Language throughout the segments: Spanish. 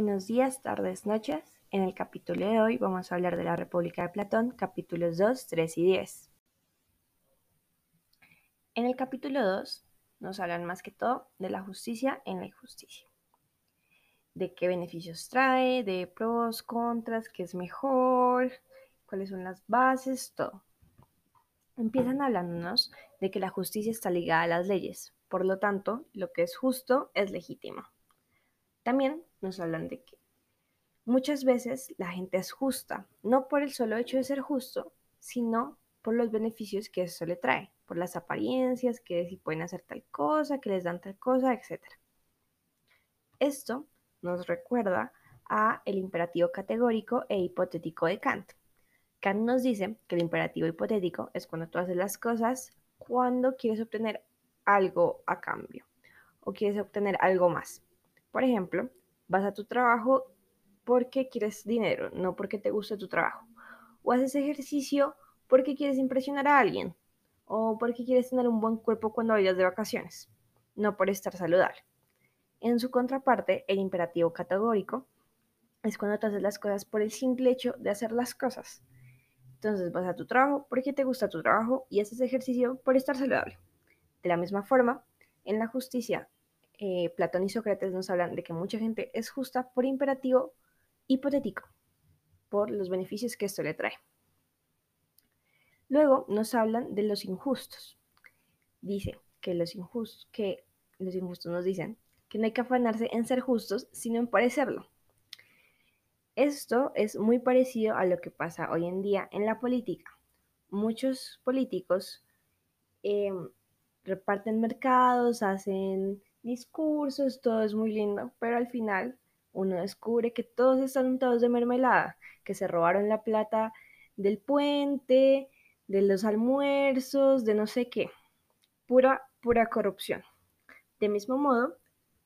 Buenos días, tardes, noches. En el capítulo de hoy vamos a hablar de la República de Platón, capítulos 2, 3 y 10. En el capítulo 2 nos hablan más que todo de la justicia en la injusticia. De qué beneficios trae, de pros, contras, qué es mejor, cuáles son las bases, todo. Empiezan hablándonos de que la justicia está ligada a las leyes, por lo tanto, lo que es justo es legítimo. También nos hablan de que muchas veces la gente es justa, no por el solo hecho de ser justo, sino por los beneficios que eso le trae, por las apariencias, que si pueden hacer tal cosa, que les dan tal cosa, etc. Esto nos recuerda a el imperativo categórico e hipotético de Kant. Kant nos dice que el imperativo hipotético es cuando tú haces las cosas cuando quieres obtener algo a cambio o quieres obtener algo más. Por ejemplo, vas a tu trabajo porque quieres dinero, no porque te guste tu trabajo. O haces ejercicio porque quieres impresionar a alguien. O porque quieres tener un buen cuerpo cuando vayas de vacaciones, no por estar saludable. En su contraparte, el imperativo categórico es cuando te haces las cosas por el simple hecho de hacer las cosas. Entonces vas a tu trabajo porque te gusta tu trabajo y haces ejercicio por estar saludable. De la misma forma, en la justicia eh, Platón y Sócrates nos hablan de que mucha gente es justa por imperativo hipotético, por los beneficios que esto le trae. Luego nos hablan de los injustos. Dice que los injustos, nos dicen que no hay que afanarse en ser justos, sino en parecerlo. Esto es muy parecido a lo que pasa hoy en día en la política. Muchos políticos em, reparten mercados, hacen discursos, todo es muy lindo, pero al final uno descubre que todos están untados de mermelada, que se robaron la plata del puente, de los almuerzos, de no sé qué. Pura, pura corrupción. De mismo modo,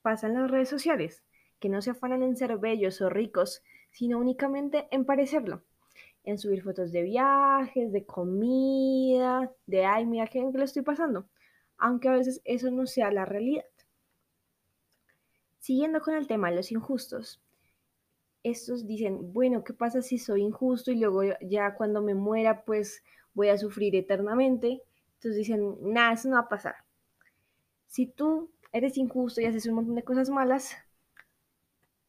pasan las redes sociales, que no se afanan en ser bellos o ricos, sino únicamente en parecerlo, en subir fotos de viajes, de comida, de ay, mira qué bien que lo estoy pasando, aunque a veces eso no sea la realidad. Siguiendo con el tema de los injustos, estos dicen, bueno, ¿qué pasa si soy injusto y luego ya cuando me muera pues voy a sufrir eternamente? Entonces dicen, nada, eso no va a pasar. Si tú eres injusto y haces un montón de cosas malas,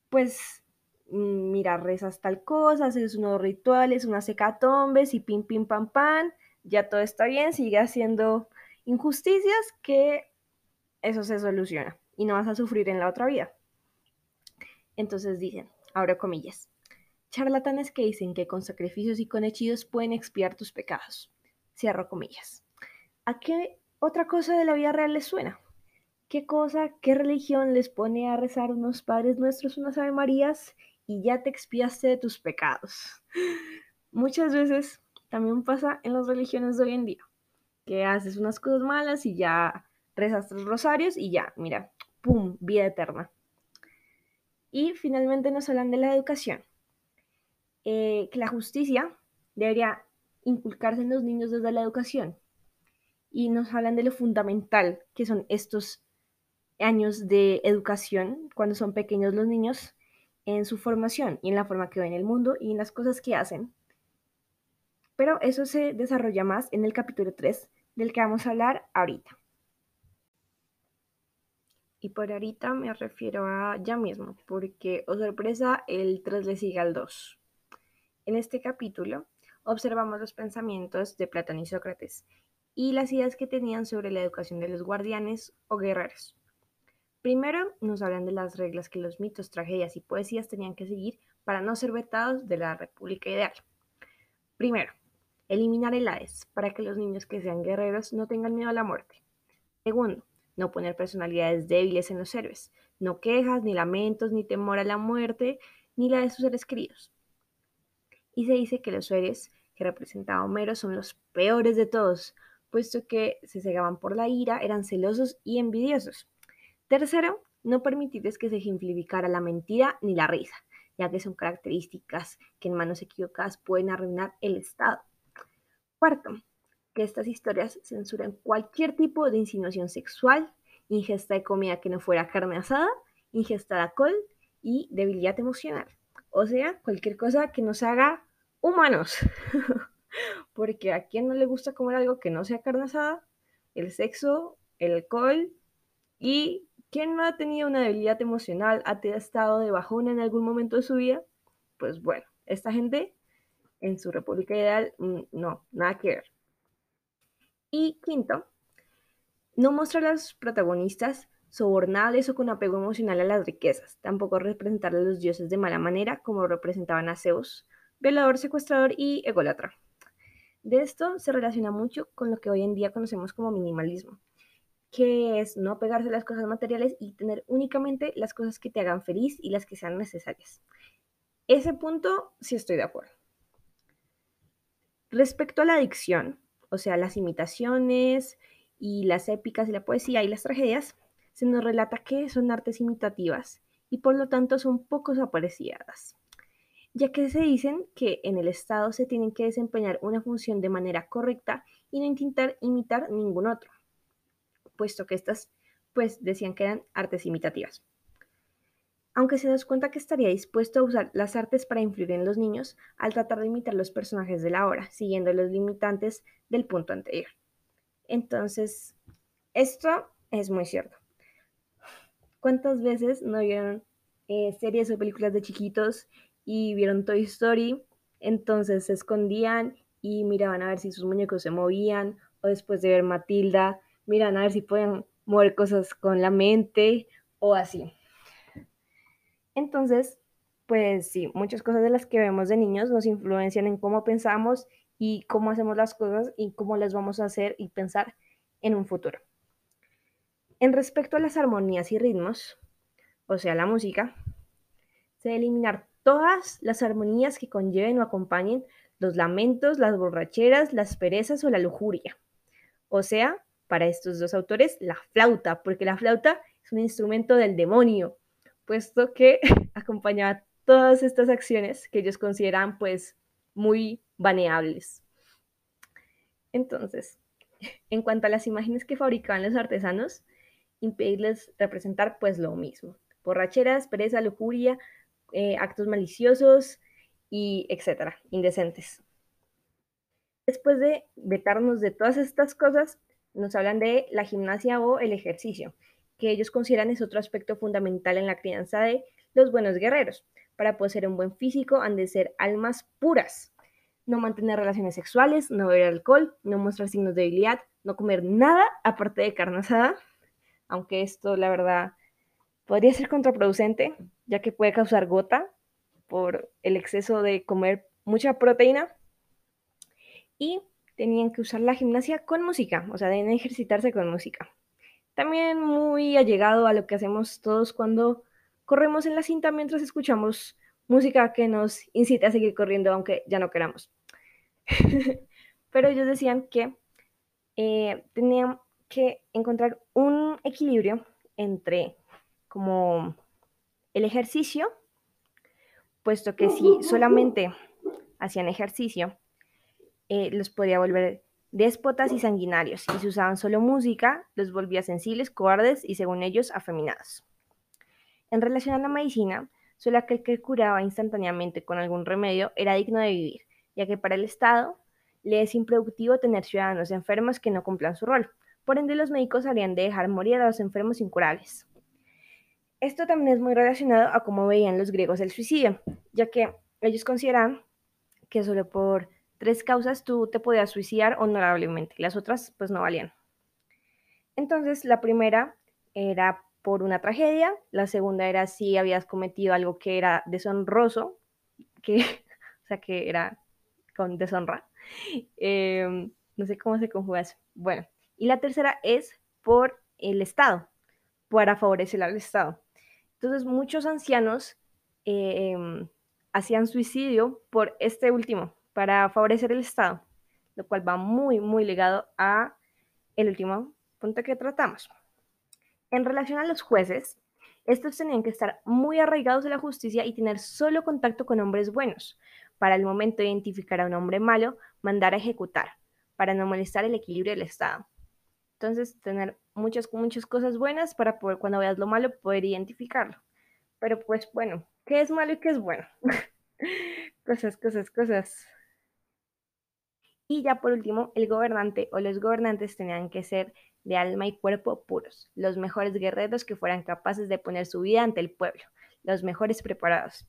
pues mm, mira, rezas tal cosa, haces unos rituales, unas hecatombes y pim, pim, pam, pam, ya todo está bien, sigue haciendo injusticias que eso se soluciona y no vas a sufrir en la otra vida. Entonces dicen, abro comillas, charlatanes que dicen que con sacrificios y con hechizos pueden expiar tus pecados. Cierro comillas. ¿A qué otra cosa de la vida real les suena? ¿Qué cosa, qué religión les pone a rezar unos padres nuestros, unas Ave Marías y ya te expiaste de tus pecados? Muchas veces también pasa en las religiones de hoy en día, que haces unas cosas malas y ya rezas tres rosarios y ya, mira, ¡pum!, vida eterna. Y finalmente nos hablan de la educación. Eh, que la justicia debería inculcarse en los niños desde la educación. Y nos hablan de lo fundamental que son estos años de educación cuando son pequeños los niños en su formación y en la forma que ven el mundo y en las cosas que hacen. Pero eso se desarrolla más en el capítulo 3 del que vamos a hablar ahorita. Y por ahorita me refiero a ya mismo, porque, oh sorpresa, el 3 le sigue al 2. En este capítulo observamos los pensamientos de Platón y Sócrates y las ideas que tenían sobre la educación de los guardianes o guerreros. Primero nos hablan de las reglas que los mitos, tragedias y poesías tenían que seguir para no ser vetados de la República Ideal. Primero, eliminar el Hades para que los niños que sean guerreros no tengan miedo a la muerte. Segundo, no poner personalidades débiles en los héroes, no quejas, ni lamentos, ni temor a la muerte, ni la de sus seres queridos. Y se dice que los seres que representaba Homero son los peores de todos, puesto que se cegaban por la ira, eran celosos y envidiosos. Tercero, no permitirles que se ejemplificara la mentira ni la risa, ya que son características que en manos equivocadas pueden arruinar el Estado. Cuarto, que estas historias censuran cualquier tipo de insinuación sexual, ingesta de comida que no fuera carne asada, ingesta de alcohol y debilidad emocional. O sea, cualquier cosa que nos haga humanos. Porque a quien no le gusta comer algo que no sea carne asada, el sexo, el alcohol y quien no ha tenido una debilidad emocional, ha estado de bajón en algún momento de su vida, pues bueno, esta gente en su república ideal, mm, no, nada que ver. Y quinto, no muestra a los protagonistas sobornables o con apego emocional a las riquezas, tampoco representar a los dioses de mala manera como representaban a Zeus, violador, secuestrador y ególatra. De esto se relaciona mucho con lo que hoy en día conocemos como minimalismo, que es no pegarse a las cosas materiales y tener únicamente las cosas que te hagan feliz y las que sean necesarias. Ese punto sí estoy de acuerdo. Respecto a la adicción, o sea, las imitaciones y las épicas y la poesía y las tragedias, se nos relata que son artes imitativas y por lo tanto son pocos apreciadas, ya que se dicen que en el Estado se tienen que desempeñar una función de manera correcta y no intentar imitar ningún otro, puesto que estas pues decían que eran artes imitativas. Aunque se nos cuenta que estaría dispuesto a usar las artes para influir en los niños al tratar de imitar los personajes de la obra, siguiendo los limitantes del punto anterior. Entonces, esto es muy cierto. ¿Cuántas veces no vieron eh, series o películas de chiquitos y vieron Toy Story? Entonces se escondían y miraban a ver si sus muñecos se movían, o después de ver Matilda, miran a ver si pueden mover cosas con la mente o así. Entonces, pues sí, muchas cosas de las que vemos de niños nos influencian en cómo pensamos y cómo hacemos las cosas y cómo las vamos a hacer y pensar en un futuro. En respecto a las armonías y ritmos, o sea, la música, se debe eliminar todas las armonías que conlleven o acompañen los lamentos, las borracheras, las perezas o la lujuria. O sea, para estos dos autores, la flauta, porque la flauta es un instrumento del demonio, puesto que acompañaba todas estas acciones que ellos consideran pues muy baneables. Entonces, en cuanto a las imágenes que fabricaban los artesanos, impedirles representar pues lo mismo. Borracheras, pereza, lujuria, eh, actos maliciosos y etcétera, indecentes. Después de vetarnos de todas estas cosas, nos hablan de la gimnasia o el ejercicio, que ellos consideran es otro aspecto fundamental en la crianza de los buenos guerreros. Para poseer un buen físico han de ser almas puras, no mantener relaciones sexuales, no beber alcohol, no mostrar signos de debilidad, no comer nada aparte de carne asada, aunque esto la verdad podría ser contraproducente, ya que puede causar gota por el exceso de comer mucha proteína. Y tenían que usar la gimnasia con música, o sea, deben ejercitarse con música. También muy allegado a lo que hacemos todos cuando corremos en la cinta mientras escuchamos música que nos incita a seguir corriendo aunque ya no queramos. Pero ellos decían que eh, tenían que encontrar un equilibrio entre como el ejercicio, puesto que si solamente hacían ejercicio, eh, los podía volver déspotas y sanguinarios, y si usaban solo música, los volvía sensibles, cobardes y, según ellos, afeminados. En relación a la medicina, solo aquel que curaba instantáneamente con algún remedio era digno de vivir, ya que para el Estado le es improductivo tener ciudadanos enfermos que no cumplan su rol, por ende, los médicos habrían de dejar morir a los enfermos incurables. Esto también es muy relacionado a cómo veían los griegos el suicidio, ya que ellos consideran que solo por tres causas tú te podías suicidar honorablemente, las otras pues no valían. Entonces, la primera era por una tragedia, la segunda era si habías cometido algo que era deshonroso, que, o sea, que era con deshonra. Em, no sé cómo se conjuga eso. Bueno, y la tercera es por el Estado, para favorecer al Estado. Entonces, muchos ancianos em, hacían suicidio por este último, para favorecer el Estado, lo cual va muy, muy ligado a el último punto que tratamos. En relación a los jueces, estos tenían que estar muy arraigados de la justicia y tener solo contacto con hombres buenos. Para el momento de identificar a un hombre malo, mandar a ejecutar, para no molestar el equilibrio del Estado. Entonces, tener muchas, muchas cosas buenas para poder, cuando veas lo malo, poder identificarlo. Pero pues bueno, ¿qué es malo y qué es bueno? cosas, cosas, cosas. Y ya por último, el gobernante o los gobernantes tenían que ser de alma y cuerpo puros, los mejores guerreros que fueran capaces de poner su vida ante el pueblo, los mejores preparados.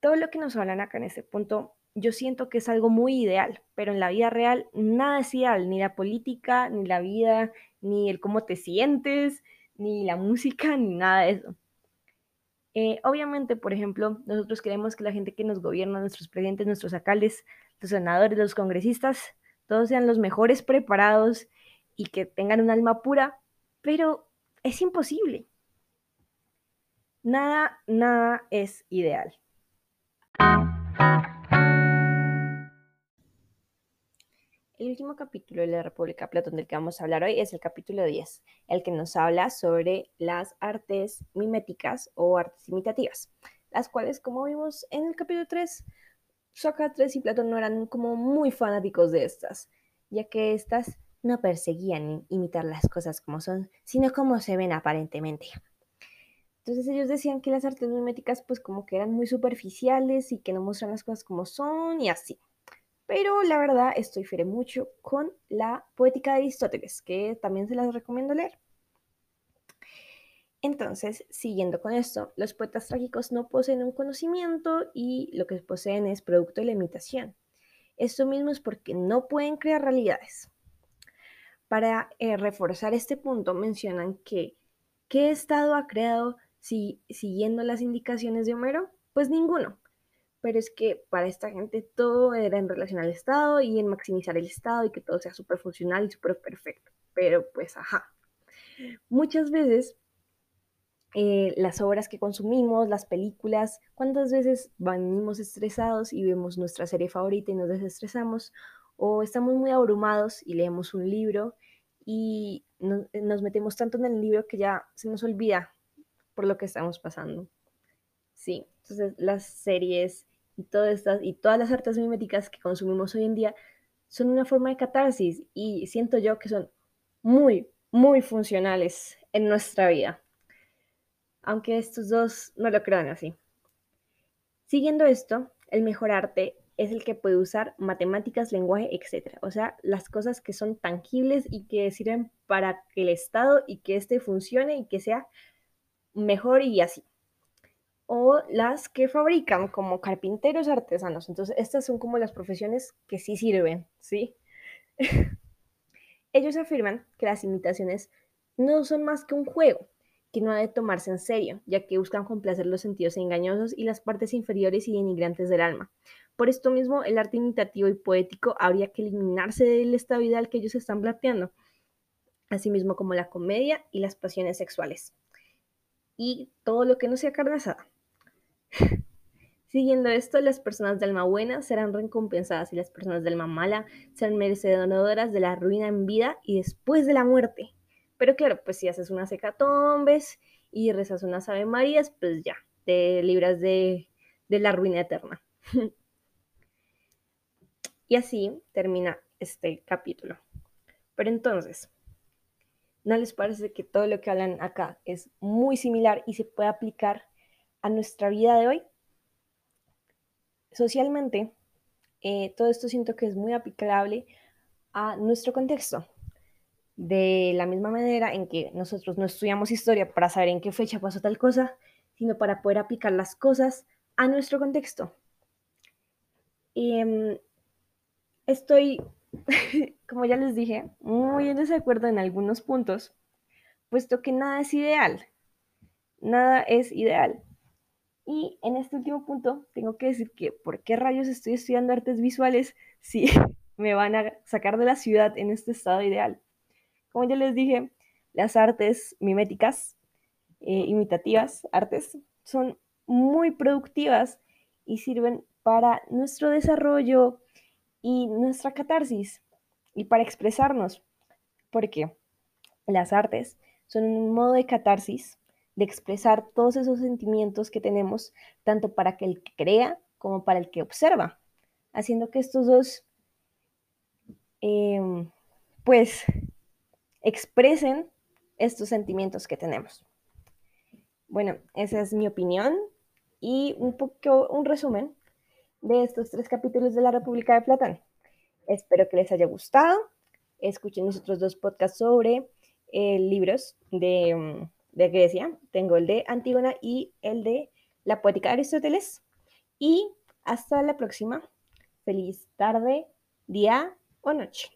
Todo lo que nos hablan acá en este punto, yo siento que es algo muy ideal, pero en la vida real nada es ideal, ni la política, ni la vida, ni el cómo te sientes, ni la música, ni nada de eso. Eh, obviamente, por ejemplo, nosotros queremos que la gente que nos gobierna, nuestros presidentes, nuestros alcaldes, los senadores, los congresistas, todos sean los mejores preparados y que tengan un alma pura, pero es imposible. Nada, nada es ideal. El último capítulo de la República Platón del que vamos a hablar hoy es el capítulo 10, el que nos habla sobre las artes miméticas o artes imitativas, las cuales, como vimos en el capítulo 3, Sócrates y Platón no eran como muy fanáticos de estas, ya que estas no perseguían imitar las cosas como son, sino como se ven aparentemente. Entonces ellos decían que las artes miméticas pues como que eran muy superficiales y que no muestran las cosas como son y así. Pero la verdad, esto difiere mucho con la poética de Aristóteles, que también se las recomiendo leer. Entonces, siguiendo con esto, los poetas trágicos no poseen un conocimiento y lo que poseen es producto de la imitación. Esto mismo es porque no pueden crear realidades. Para eh, reforzar este punto, mencionan que ¿qué estado ha creado si, siguiendo las indicaciones de Homero? Pues ninguno pero es que para esta gente todo era en relación al Estado y en maximizar el Estado y que todo sea súper funcional y súper perfecto. Pero pues, ajá. Muchas veces eh, las obras que consumimos, las películas, ¿cuántas veces venimos estresados y vemos nuestra serie favorita y nos desestresamos? O estamos muy abrumados y leemos un libro y nos metemos tanto en el libro que ya se nos olvida por lo que estamos pasando. Sí, entonces las series y todas estas y todas las artes miméticas que consumimos hoy en día son una forma de catarsis y siento yo que son muy, muy funcionales en nuestra vida. Aunque estos dos no lo crean así. Siguiendo esto, el mejor arte es el que puede usar matemáticas, lenguaje, etc. O sea, las cosas que son tangibles y que sirven para que el Estado y que éste funcione y que sea mejor y así o las que fabrican como carpinteros artesanos. Entonces, estas son como las profesiones que sí sirven, ¿sí? Ellos afirman que las imitaciones no son más que un juego, que no ha de tomarse en serio, ya que buscan complacer los sentidos engañosos y las partes inferiores y denigrantes del alma. Por esto mismo, el arte imitativo y poético habría que eliminarse del estado ideal que ellos están planteando, asimismo como la comedia y las pasiones sexuales. Y todo lo que no sea carne Siguiendo esto, las personas de alma buena serán recompensadas y las personas de alma mala serán merecedoras de la ruina en vida y después de la muerte. Pero claro, pues si haces unas hecatombes y rezas unas Ave Marías, pues ya, te libras de, de la ruina eterna. y así termina este capítulo. Pero entonces, ¿no les parece que todo lo que hablan acá es muy similar y se puede aplicar a nuestra vida de hoy. Socialmente, eh, todo esto siento que es muy aplicable a nuestro contexto. De la misma manera en que nosotros no estudiamos historia para saber en qué fecha pasó tal cosa, sino para poder aplicar las cosas a nuestro contexto. Em, estoy, como ya les dije, muy en desacuerdo en algunos puntos, puesto que nada es ideal. Nada es ideal. Y en este último punto tengo que decir que ¿por qué rayos estoy estudiando artes visuales si me van a sacar de la ciudad en este estado ideal? Como ya les dije, las artes miméticas, eh, imitativas, artes, son muy productivas y sirven para nuestro desarrollo y nuestra catarsis y para expresarnos. Porque las artes son un modo de catarsis de expresar todos esos sentimientos que tenemos, tanto para que el que crea como para el que observa, haciendo que estos dos, em, pues, expresen estos sentimientos que tenemos. Bueno, esa es mi opinión y un poco un resumen de estos tres capítulos de la República de Platón. Espero que les haya gustado. Escuchen los otros dos podcasts sobre eh, libros de, mm, de Grecia. Tengo el de Antígona y el de La Poética de Aristóteles. Y hasta la próxima. Feliz tarde, día o noche.